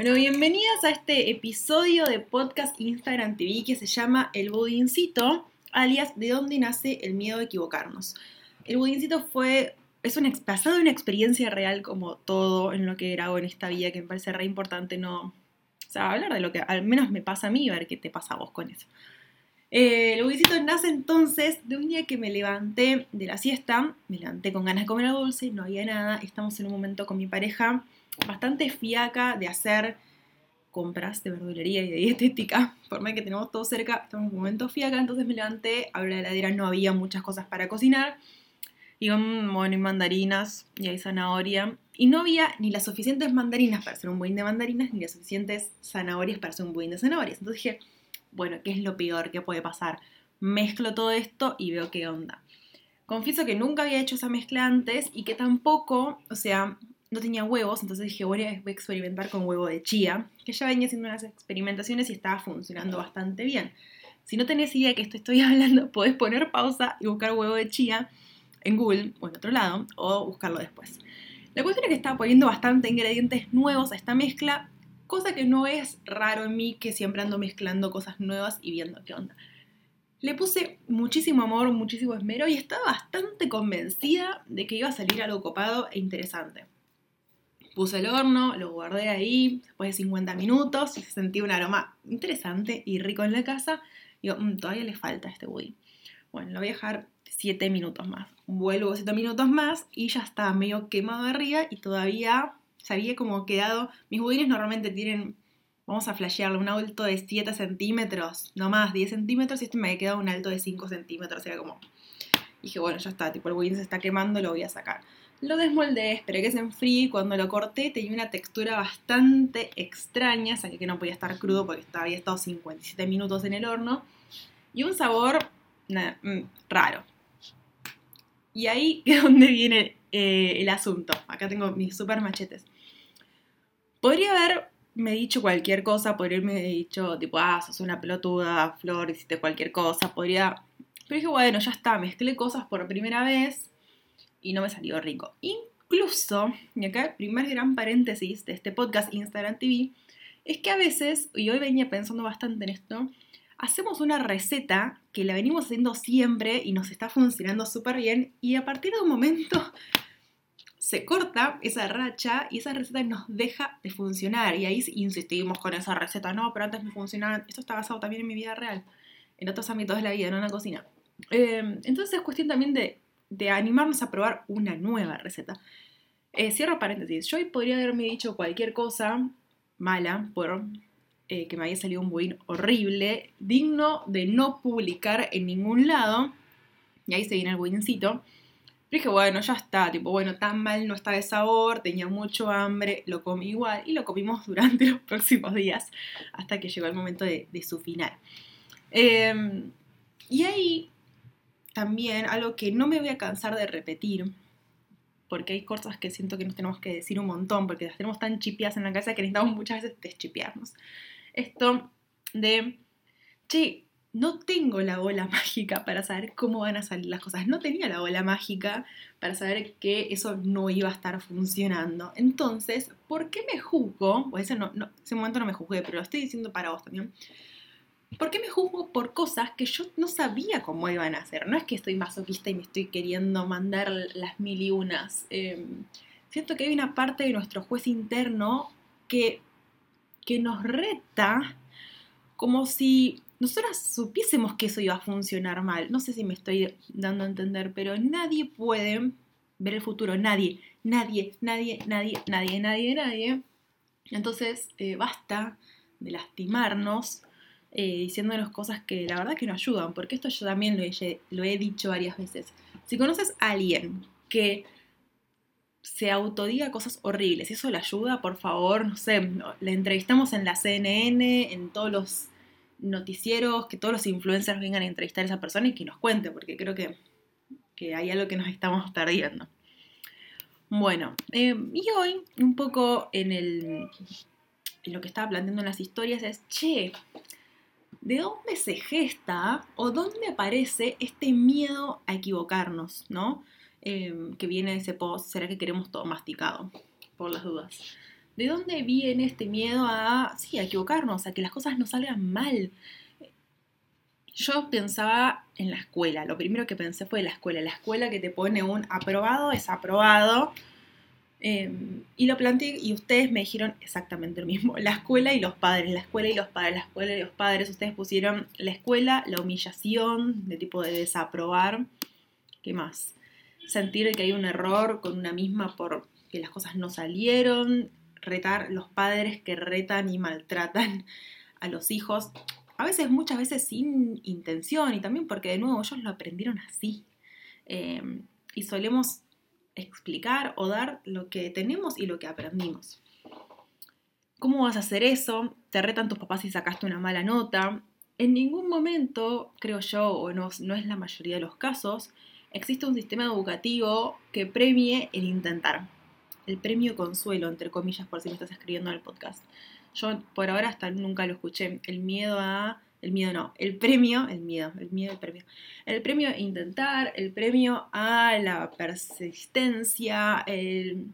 Bueno, bienvenidas a este episodio de podcast Instagram TV que se llama El Budincito, alias de dónde nace el miedo a equivocarnos. El Budincito fue, es un pasado de una experiencia real como todo en lo que grabo en esta vida que me parece re importante no, o hablar de lo que al menos me pasa a mí y ver qué te pasa a vos con eso. Eh, el budicito nace entonces de un día que me levanté de la siesta, me levanté con ganas de comer algo dulce, no había nada, estamos en un momento con mi pareja bastante fiaca de hacer compras de verdulería y de dietética, por más que tenemos todo cerca, estamos en un momento fiaca, entonces me levanté, abrí la heladera, no había muchas cosas para cocinar, y bueno, hay mandarinas, y hay zanahoria, y no había ni las suficientes mandarinas para hacer un budín de mandarinas, ni las suficientes zanahorias para hacer un budín de zanahorias, entonces dije, bueno, ¿qué es lo peor que puede pasar? Mezclo todo esto y veo qué onda. Confieso que nunca había hecho esa mezcla antes y que tampoco, o sea, no tenía huevos, entonces dije, voy a experimentar con huevo de chía, que ya venía haciendo unas experimentaciones y estaba funcionando bastante bien. Si no tenés idea de que esto estoy hablando, podés poner pausa y buscar huevo de chía en Google o en otro lado, o buscarlo después. La cuestión es que estaba poniendo bastante ingredientes nuevos a esta mezcla cosa que no es raro en mí, que siempre ando mezclando cosas nuevas y viendo qué onda. Le puse muchísimo amor, muchísimo esmero y estaba bastante convencida de que iba a salir algo copado e interesante. Puse el horno, lo guardé ahí, después de 50 minutos y sentí un aroma interesante y rico en la casa. Digo, mm, todavía le falta este budín. Bueno, lo voy a dejar 7 minutos más. Vuelvo 7 minutos más y ya está medio quemado arriba y todavía se había como quedado, mis budines normalmente tienen, vamos a flashearlo, un alto de 7 centímetros, no más, 10 centímetros, y este me había quedado un alto de 5 centímetros, era como, dije, bueno, ya está, tipo el budín se está quemando, lo voy a sacar. Lo desmoldé, esperé que se enfríe y cuando lo corté tenía una textura bastante extraña, saqué que no podía estar crudo porque había estado 57 minutos en el horno, y un sabor mm, raro. Y ahí es donde viene eh, el asunto. Acá tengo mis super machetes. Podría haberme dicho cualquier cosa, podría haberme dicho, tipo, ah, sos una pelotuda, Flor, hiciste cualquier cosa, podría... Pero dije, bueno, ya está, mezclé cosas por primera vez y no me salió rico. Incluso, y acá el primer gran paréntesis de este podcast Instagram TV, es que a veces, y hoy venía pensando bastante en esto, hacemos una receta que la venimos haciendo siempre y nos está funcionando súper bien y a partir de un momento se corta esa racha y esa receta nos deja de funcionar. Y ahí insistimos con esa receta, no, pero antes me funcionaba. Esto está basado también en mi vida real, en otros ámbitos de la vida, no en la cocina. Em, entonces es cuestión también de, animarnos a probar una nueva receta. Eh, cierro paréntesis, yo hoy podría haberme dicho cualquier cosa mala por eh, que me había salido un budín horrible, digno de no publicar en ningún lado. Y ahí se viene el budincito dije, bueno, ya está, tipo, bueno, tan mal no está de sabor, tenía mucho hambre, lo comí igual y lo comimos durante los próximos días hasta que llegó el momento de, su final. Em, y ahí también algo que no me voy a cansar de repetir, porque hay cosas que siento que nos tenemos que decir un montón, porque las tenemos tan chipeadas en la casa que necesitamos muchas veces deschipearnos. Esto de, che, no tengo la bola mágica para saber cómo van a salir las cosas. No tenía la bola mágica para saber que eso no iba a estar funcionando. Entonces, ¿por qué me juzgo? O ese, no, ese momento no me juzgué, pero lo estoy diciendo para vos también. ¿Por qué me juzgo por cosas que yo no sabía cómo iban a hacer? No es que estoy masoquista y me estoy queriendo mandar las mil y unas. Em, siento que hay una parte de nuestro juez interno que, que nos reta como si nosotras supiésemos que eso iba a funcionar mal. No sé si me estoy dando a entender, pero nadie puede ver el futuro, nadie, nadie, nadie, nadie, nadie, nadie, nadie. Entonces, eh, basta de lastimarnos eh, diciéndonos cosas que la verdad que no ayudan, porque esto yo también lo he, dicho varias veces. Si conoces a alguien que se autodiga cosas horribles, y eso le ayuda, por favor, no sé, le entrevistamos en la CNN, en todos los noticieros, que todos los influencers vengan a entrevistar a esa persona y que nos cuente, porque creo que, hay algo que nos estamos perdiendo. Bueno, eh, y hoy un poco en, el, en lo que estaba planteando en las historias es, che, ¿de dónde se gesta o dónde aparece este miedo a equivocarnos, ¿no? Eh, que viene de ese post, ¿será que queremos todo masticado? Por las dudas. ¿De dónde viene este miedo a, sí, a equivocarnos, a que las cosas no salgan mal? Yo pensaba en la escuela, lo primero que pensé fue la escuela, la escuela que te pone un aprobado, desaprobado, em, y lo planteé y ustedes me dijeron exactamente lo mismo, la escuela y los padres, la escuela y los padres, la escuela y los padres, ustedes pusieron la escuela, la humillación, de tipo de desaprobar, ¿qué más? Sentir que hay un error con una misma por que las cosas no salieron, retar los padres que retan y maltratan a los hijos, a veces, muchas veces sin intención y también porque de nuevo ellos lo aprendieron así. Em, y solemos explicar o dar lo que tenemos y lo que aprendimos. ¿Cómo vas a hacer eso? Te retan tus papás si sacaste una mala nota. En ningún momento, creo yo, o no, no es la mayoría de los casos, existe un sistema educativo que premie el intentar el premio consuelo, entre comillas, por si me estás escribiendo en el podcast. Yo por ahora hasta nunca lo escuché. El miedo a... El miedo no, el premio, el miedo, el miedo, el premio. El premio a intentar, el premio a la persistencia, el,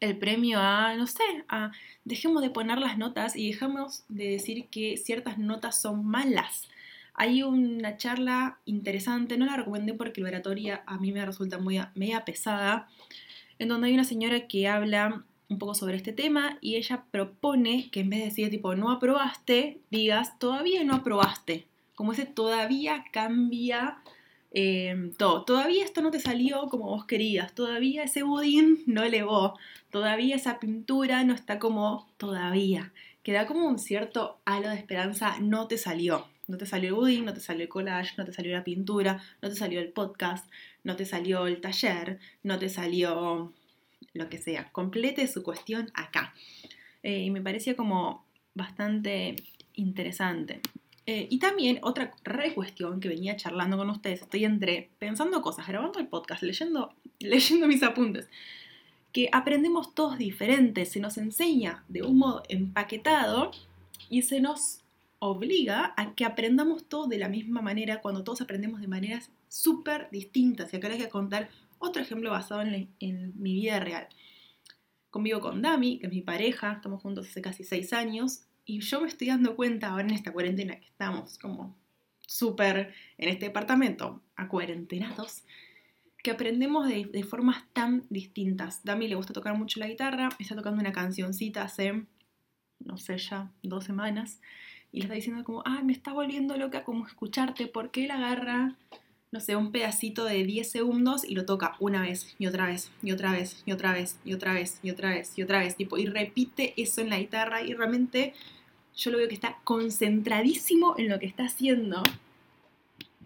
el premio a, no sé, a dejemos de poner las notas y dejemos de decir que ciertas notas son malas. Hay una charla interesante, no la recomendé porque la oratoria a mí me resulta muy media pesada, en donde hay una señora que habla un poco sobre este tema y ella propone que en vez de decir tipo no aprobaste, digas todavía no aprobaste. Como ese todavía cambia em, todo. Todavía esto no te salió como vos querías. Todavía ese budín no elevó. Todavía esa pintura no está como todavía. Queda como un cierto halo de esperanza. No te salió. No te salió el budín, no te salió el collage, no te salió la pintura, no te salió el podcast, no te salió el taller, no te salió lo que sea. Complete su cuestión acá. Eh, y me parecía como bastante interesante. Eh, y también otra re cuestión que venía charlando con ustedes, estoy entre pensando cosas, grabando el podcast, leyendo, leyendo mis apuntes, que aprendemos todos diferentes, se nos enseña de un modo empaquetado y se nos obliga a que aprendamos todos de la misma manera cuando todos aprendemos de maneras súper distintas. Y acá les voy a contar otro ejemplo basado en, mi vida real. Convivo con Dami, que es mi pareja, estamos juntos hace casi seis años, y yo me estoy dando cuenta ahora en esta cuarentena que estamos como súper en este departamento, a cuarentenados, que aprendemos de, formas tan distintas. Dami le gusta tocar mucho la guitarra, está tocando una cancioncita hace, no sé, ya dos semanas, y le está diciendo como, ah, me está volviendo loca como escucharte, porque él agarra, no sé, un pedacito de 10 segundos y lo toca una vez y otra vez y otra vez y otra vez y otra vez y otra vez y otra vez, tipo, y repite eso en la guitarra y realmente yo lo veo que está concentradísimo en lo que está haciendo.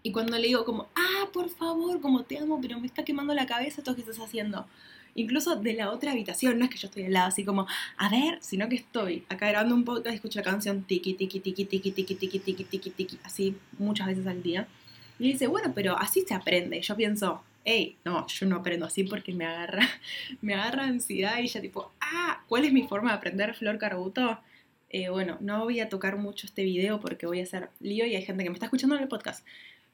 Y cuando le digo como, ah, por favor, como te amo, pero me está quemando la cabeza esto que estás haciendo incluso de la otra habitación, no es que yo estoy al lado así como, a ver, sino que estoy acá grabando un podcast y escucho la canción tiki, tiki, tiki, tiki, tiki, tiki, tiki, tiki, tiki, así muchas veces al día. Y dice, bueno, pero así se aprende. Y yo pienso, hey, no, yo no aprendo así porque me agarra, me agarra ansiedad y ya tipo, ah, ¿cuál es mi forma de aprender Flor Carbuto? Eh, bueno, no voy a tocar mucho este video porque voy a hacer lío y hay gente que me está escuchando en el podcast.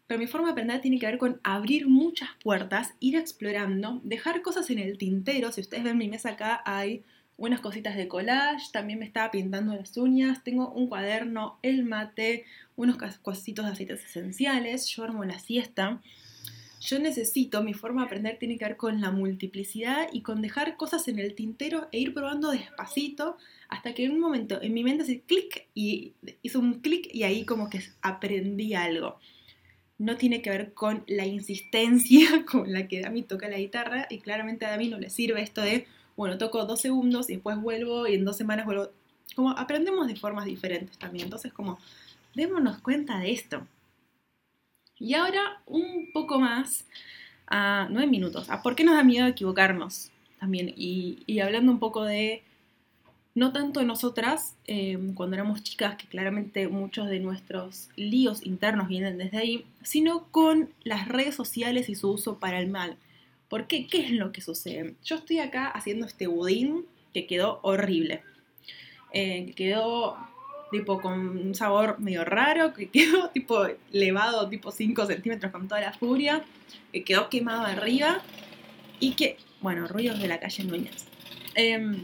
Pero mi forma de aprender tiene que ver con abrir muchas puertas, ir explorando, dejar cosas en el tintero. Si ustedes ven mi mesa acá, hay unas cositas de collage, también me estaba pintando las uñas, tengo un cuaderno, el mate, unos cositos de aceites esenciales, yo armo la siesta. Yo necesito, mi forma de aprender tiene que ver con la multiplicidad y con dejar cosas en el tintero e ir probando despacito hasta que en un momento en mi mente hace clic y hizo un clic y ahí como que aprendí algo no tiene que ver con la insistencia con la que Dami toca la guitarra y claramente a Dami no le sirve esto de, bueno, toco dos segundos y después vuelvo y en dos semanas vuelvo. Como aprendemos de formas diferentes también, entonces como démonos cuenta de esto. Y ahora un poco más a nueve minutos, a por qué nos da miedo equivocarnos también y, y hablando un poco de no tanto nosotras, em, cuando éramos chicas, que claramente muchos de nuestros líos internos vienen desde ahí, sino con las redes sociales y su uso para el mal. ¿Por qué? ¿Qué es lo que sucede? Yo estoy acá haciendo este budín que quedó horrible. Eh, quedó tipo con un sabor medio raro, que quedó tipo elevado, tipo 5 centímetros con toda la furia, que quedó quemado arriba y que, bueno, ruidos de la calle Núñez. Em,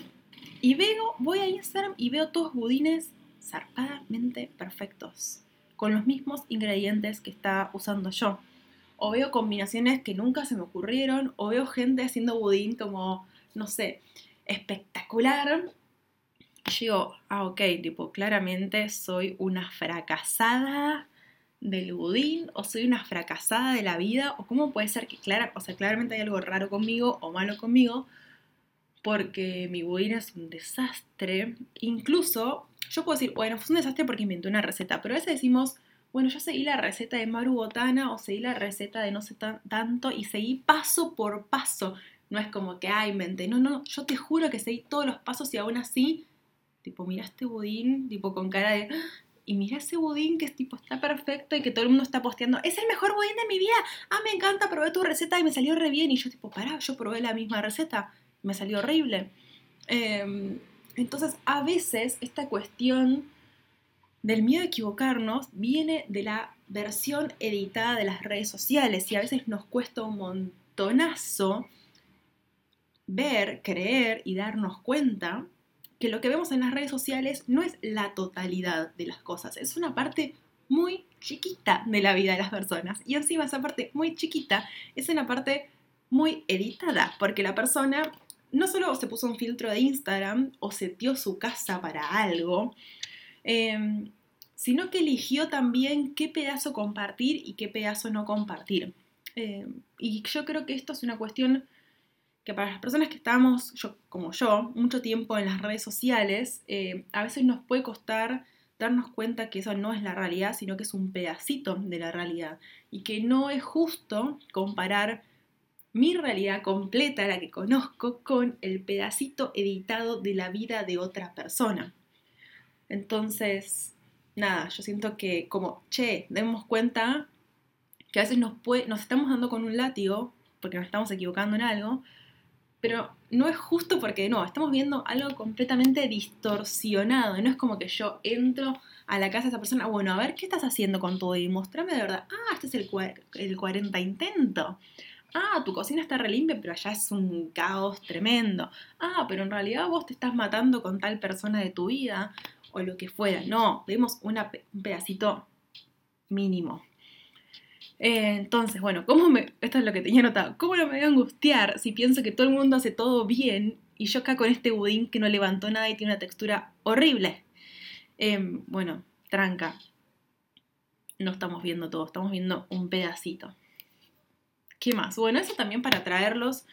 Y veo, voy a Instagram y veo todos budines zarpadamente perfectos, con los mismos ingredientes que está usando yo. O veo combinaciones que nunca se me ocurrieron, o veo gente haciendo budín como, no sé, espectacular. Yo digo, ah, ok, tipo, claramente soy una fracasada del budín o soy una fracasada de la vida o cómo puede ser que clara, o sea, claramente hay algo raro conmigo o malo conmigo porque mi budín es un desastre. Incluso yo puedo decir, bueno, fue un desastre porque inventé una receta, pero a veces decimos, bueno, yo seguí la receta de Maru Botana o seguí la receta de no sé tanto y seguí paso por paso. No es como que, ah, inventé. No, no, yo te juro que seguí todos los pasos y aún así, tipo, mira este budín, tipo, con cara de, y mira ese budín que es tipo está perfecto y que todo el mundo está posteando, es el mejor budín de mi vida, ah, me encanta, probé tu receta y me salió re bien y yo tipo, pará, yo probé la misma receta, me salió horrible. Em, entonces, a veces esta cuestión del miedo a equivocarnos viene de la versión editada de las redes sociales y a veces nos cuesta un montonazo ver, creer y darnos cuenta que lo que vemos en las redes sociales no es la totalidad de las cosas, es una parte muy chiquita de la vida de las personas. Y encima esa parte muy chiquita es una parte muy editada, porque la persona no solo se puso un filtro de Instagram o setió su casa para algo, em, sino que eligió también qué pedazo compartir y qué pedazo no compartir. Em, y yo creo que esto es una cuestión que para las personas que estamos, yo, como yo, mucho tiempo en las redes sociales, eh, a veces nos puede costar darnos cuenta que eso no es la realidad, sino que es un pedacito de la realidad y que no es justo comparar mi realidad completa, la que conozco, con el pedacito editado de la vida de otra persona. Entonces, nada, yo siento que como, che, demos cuenta que a veces nos, puede, nos estamos dando con un látigo porque nos estamos equivocando en algo, pero no es justo porque no, estamos viendo algo completamente distorsionado. No es como que yo entro a la casa de esa persona, bueno, a ver, ¿qué estás haciendo con todo? Y mostrame de verdad, ah, este es el, el 40 intento. Ah, tu cocina está re limpia, pero allá es un caos tremendo. Ah, pero en realidad vos te estás matando con tal persona de tu vida o lo que fuera. No, vemos un pedacito mínimo. Eh, entonces, bueno, ¿cómo me, esto es lo que tenía notado, ¿cómo no me voy a angustiar si pienso que todo el mundo hace todo bien y yo acá con este budín que no levantó nada y tiene una textura horrible? Em, bueno, tranca. No estamos viendo todo, estamos viendo un pedacito. ¿Qué más? Bueno, eso también para traerlos.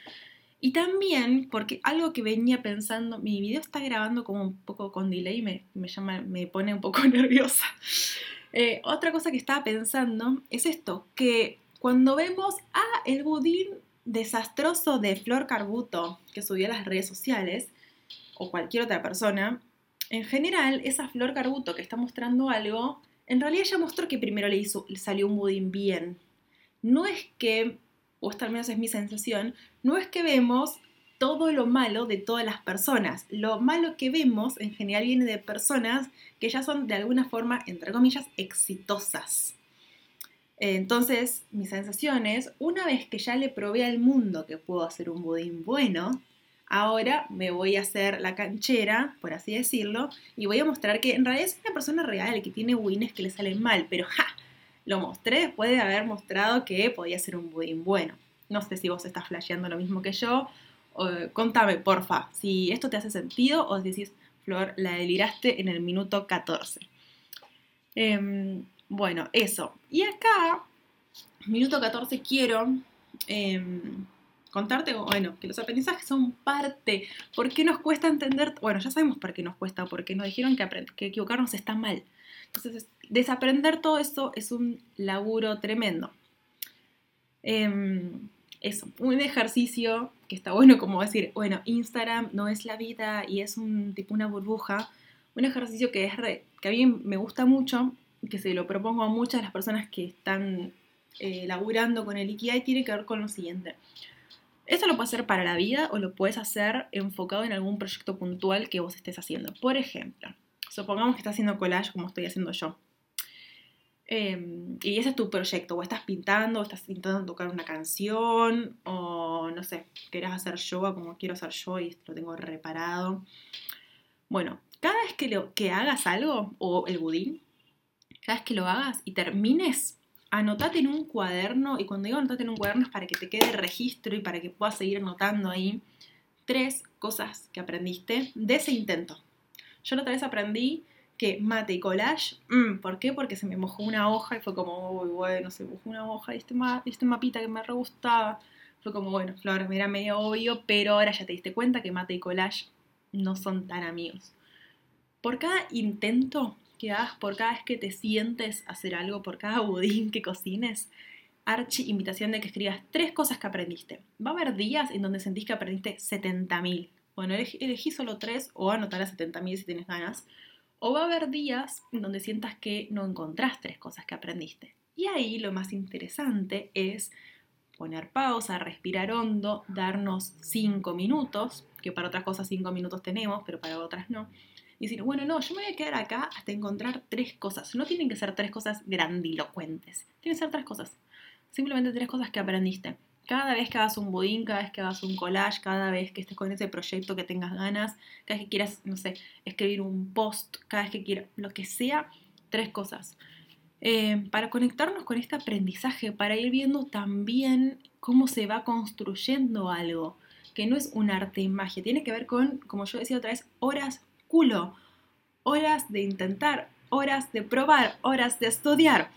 Y también, porque algo que venía pensando, mi video está grabando como un poco con delay, me, me, llama, me pone un poco nerviosa. Eh, otra cosa que estaba pensando es esto, que cuando vemos a el budín desastroso de Flor Carbuto que subió a las redes sociales, o cualquier otra persona, en general esa Flor Carbuto que está mostrando algo, en realidad ya mostró que primero le, hizo, le salió un budín bien. No es que, o esta al menos es mi sensación, no es que vemos todo lo malo de todas las personas. Lo malo que vemos en general viene de personas que ya son de alguna forma, entre comillas, exitosas. Entonces, mi sensación es, una vez que ya le probé al mundo que puedo hacer un budín bueno, ahora me voy a hacer la canchera, por así decirlo, y voy a mostrar que en realidad es una persona real que tiene budines que le salen mal, pero ja, lo mostré después de haber mostrado que podía ser un budín bueno. No sé si vos estás flasheando lo mismo que yo contame, porfa, si esto te hace sentido o decís, Flor, la deliraste en el minuto 14. Em, bueno, eso. Y acá, minuto 14, quiero em, contarte, bueno, que los aprendizajes son parte. ¿Por qué nos cuesta entender? Bueno, ya sabemos por qué nos cuesta, porque nos dijeron que, que equivocarnos está mal. Entonces, desaprender todo eso es un laburo tremendo. Em, eso, un ejercicio que está bueno como decir, bueno, Instagram no es la vida y es un tipo una burbuja, un ejercicio que es que a mí me gusta mucho, que se lo propongo a muchas de las personas que están eh, laburando con el Ikigai, tiene que ver con lo siguiente. Esto lo puedes hacer para la vida o lo puedes hacer enfocado en algún proyecto puntual que vos estés haciendo. Por ejemplo, supongamos que estás haciendo collage como estoy haciendo yo. Em, y ese es tu proyecto, o estás pintando, o estás intentando tocar una canción, o no sé, querés hacer yoga como quiero hacer yo y lo tengo reparado. Bueno, cada vez que, lo, que hagas algo, o el budín, cada vez que lo hagas y termines, anotate en un cuaderno, y cuando digo anotate en un cuaderno es para que te quede registro y para que puedas seguir anotando ahí tres cosas que aprendiste de ese intento. Yo la otra vez aprendí que mate y collage, mm, ¿por qué? Porque se me mojó una hoja y fue como, uy, bueno, se mojó una hoja y este, este mapita que me re gustaba. Fue como, bueno, Flor, era medio obvio, pero ahora ya te diste cuenta que mate y collage no son tan amigos. Por cada intento que hagas, por cada vez que te sientes hacer algo, por cada budín que cocines, archi invitación de que escribas tres cosas que aprendiste. Va a haber días en donde sentís que aprendiste 70.000. Bueno, elegí, solo tres o anotar a 70.000 si tienes ganas. O va a haber días en donde sientas que no encontrás tres cosas que aprendiste. Y ahí lo más interesante es poner pausa, respirar hondo, darnos cinco minutos, que para otras cosas cinco minutos tenemos, pero para otras no y decir, bueno, no, yo me voy a quedar acá hasta encontrar tres cosas. No tienen que ser tres cosas grandilocuentes, tienen que ser tres cosas. Simplemente tres cosas que aprendiste. Cada vez que hagas un budín, cada vez que hagas un collage, cada vez que estés con ese proyecto que tengas ganas, cada vez que quieras, no sé, escribir un post, cada vez que quieras, lo que sea, tres cosas. Eh, para conectarnos con este aprendizaje, para ir viendo también cómo se va construyendo algo, que no es un arte y magia, tiene que ver con, como yo decía otra vez, horas culo, horas de intentar, horas de probar, horas de estudiar.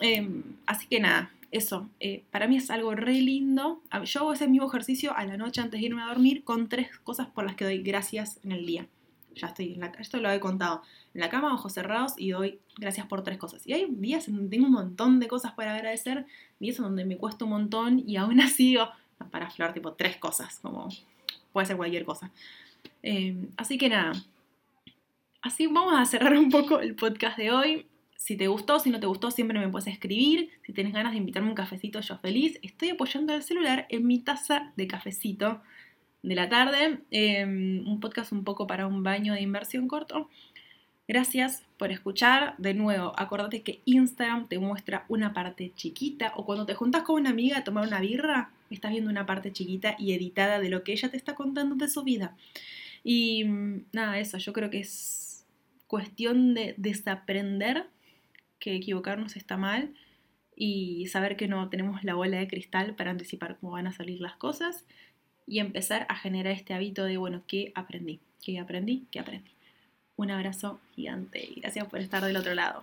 Em, así que nada, eso, eh, para mí es algo re lindo. Yo hago ese mismo ejercicio a la noche antes de irme a dormir con tres cosas por las que doy gracias en el día. Ya estoy en la esto lo he contado. En la cama, ojos cerrados y doy gracias por tres cosas. Y hay días en donde tengo un montón de cosas para agradecer, días en donde me cuesta un montón y aún así digo, para flor, tipo tres cosas, como puede ser cualquier cosa. Em, así que nada, Así vamos a cerrar un poco el podcast de hoy. Si te gustó, si no te gustó, siempre me puedes escribir. Si tienes ganas de invitarme un cafecito, yo feliz. Estoy apoyando el celular en mi taza de cafecito de la tarde. Em, un podcast un poco para un baño de inversión corto. Gracias por escuchar. De nuevo, acordate que Instagram te muestra una parte chiquita o cuando te juntas con una amiga a tomar una birra, estás viendo una parte chiquita y editada de lo que ella te está contando de su vida. Y mm, nada, eso, yo creo que es cuestión de desaprender que equivocarnos está mal y saber que no tenemos la bola de cristal para anticipar cómo van a salir las cosas y empezar a generar este hábito de, bueno, ¿qué aprendí? ¿Qué aprendí? ¿Qué aprendí? Un abrazo gigante y gracias por estar del otro lado.